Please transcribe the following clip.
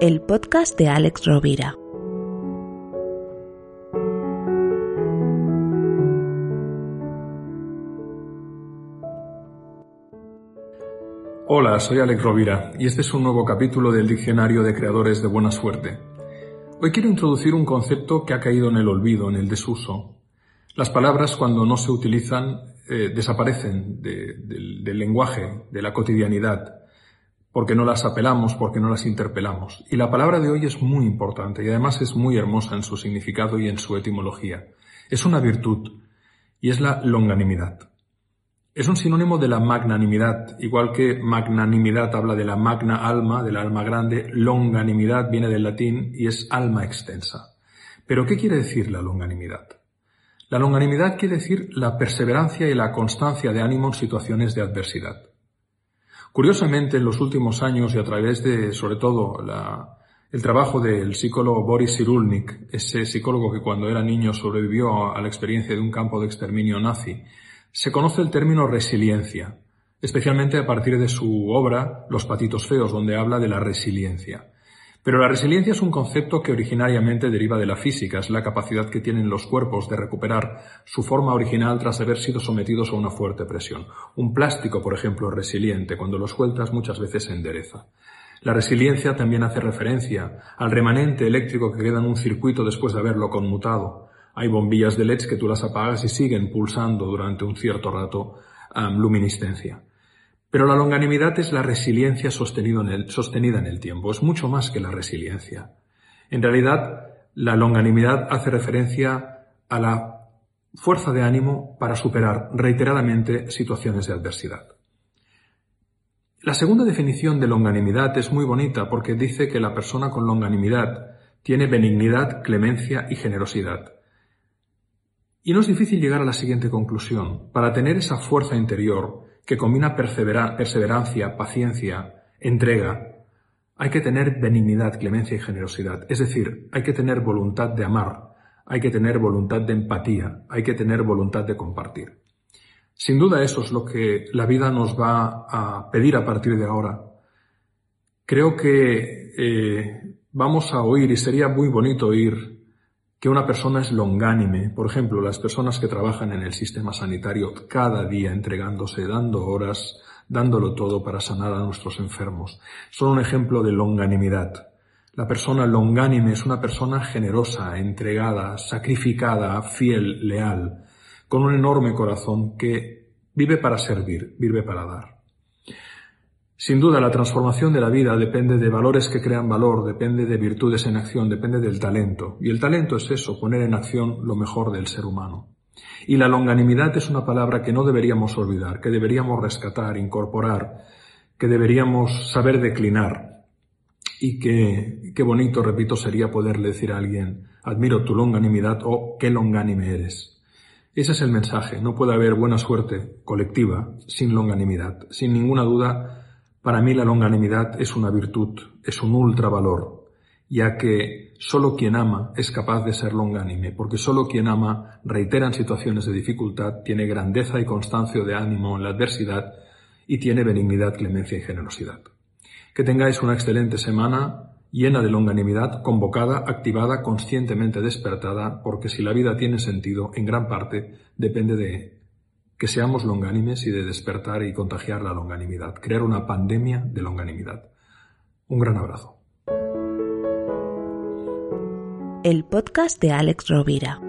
El podcast de Alex Rovira. Hola, soy Alex Rovira y este es un nuevo capítulo del Diccionario de Creadores de Buena Suerte. Hoy quiero introducir un concepto que ha caído en el olvido, en el desuso. Las palabras cuando no se utilizan eh, desaparecen del lenguaje, de la cotidianidad porque no las apelamos, porque no las interpelamos. Y la palabra de hoy es muy importante y además es muy hermosa en su significado y en su etimología. Es una virtud y es la longanimidad. Es un sinónimo de la magnanimidad, igual que magnanimidad habla de la magna alma, del alma grande, longanimidad viene del latín y es alma extensa. Pero ¿qué quiere decir la longanimidad? La longanimidad quiere decir la perseverancia y la constancia de ánimo en situaciones de adversidad. Curiosamente, en los últimos años y a través de, sobre todo, el trabajo del psicólogo Boris Cyrulnik, ese psicólogo que cuando era niño sobrevivió a la experiencia de un campo de exterminio nazi, se conoce el término resiliencia, especialmente a partir de su obra Los patitos feos, donde habla de la resiliencia. Pero la resiliencia es un concepto que originariamente deriva de la física, es la capacidad que tienen los cuerpos de recuperar su forma original tras haber sido sometidos a una fuerte presión. Un plástico, por ejemplo, es resiliente, cuando lo sueltas muchas veces se endereza. La resiliencia también hace referencia al remanente eléctrico que queda en un circuito después de haberlo conmutado. Hay bombillas de LEDs que tú las apagas y siguen pulsando durante un cierto rato luminiscencia. Pero la longanimidad es la resiliencia sostenida en el tiempo, es mucho más que la resiliencia. En realidad, la longanimidad hace referencia a la fuerza de ánimo para superar reiteradamente situaciones de adversidad. La segunda definición de longanimidad es muy bonita porque dice que la persona con longanimidad tiene benignidad, clemencia y generosidad. Y no es difícil llegar a la siguiente conclusión. Para tener esa fuerza interior, que combina perseverancia, paciencia, entrega, hay que tener benignidad, clemencia y generosidad. Es decir, hay que tener voluntad de amar, hay que tener voluntad de empatía, hay que tener voluntad de compartir. Sin duda eso es lo que la vida nos va a pedir a partir de ahora. Creo que eh, vamos a oír, y sería muy bonito oír que una persona es longánime. Por ejemplo, las personas que trabajan en el sistema sanitario cada día entregándose, dando horas, dándolo todo para sanar a nuestros enfermos. Son un ejemplo de longanimidad. La persona longánime es una persona generosa, entregada, sacrificada, fiel, leal, con un enorme corazón que vive para servir, vive para dar. Sin duda, la transformación de la vida depende de valores que crean valor, depende de virtudes en acción, depende del talento. Y el talento es eso, poner en acción lo mejor del ser humano. Y la longanimidad es una palabra que no deberíamos olvidar, que deberíamos rescatar, incorporar, que deberíamos saber declinar. Y que, qué bonito, repito, sería poderle decir a alguien, admiro tu longanimidad o qué longánime eres. Ese es el mensaje. No puede haber buena suerte colectiva sin longanimidad. Sin ninguna duda, para mí la longanimidad es una virtud, es un ultravalor, ya que solo quien ama es capaz de ser longánime, porque solo quien ama reitera en situaciones de dificultad, tiene grandeza y constancia de ánimo en la adversidad y tiene benignidad, clemencia y generosidad. Que tengáis una excelente semana llena de longanimidad, convocada, activada, conscientemente despertada, porque si la vida tiene sentido, en gran parte depende de que seamos longánimes y de despertar y contagiar la longanimidad, crear una pandemia de longanimidad. Un gran abrazo. El podcast de Alex Rovira.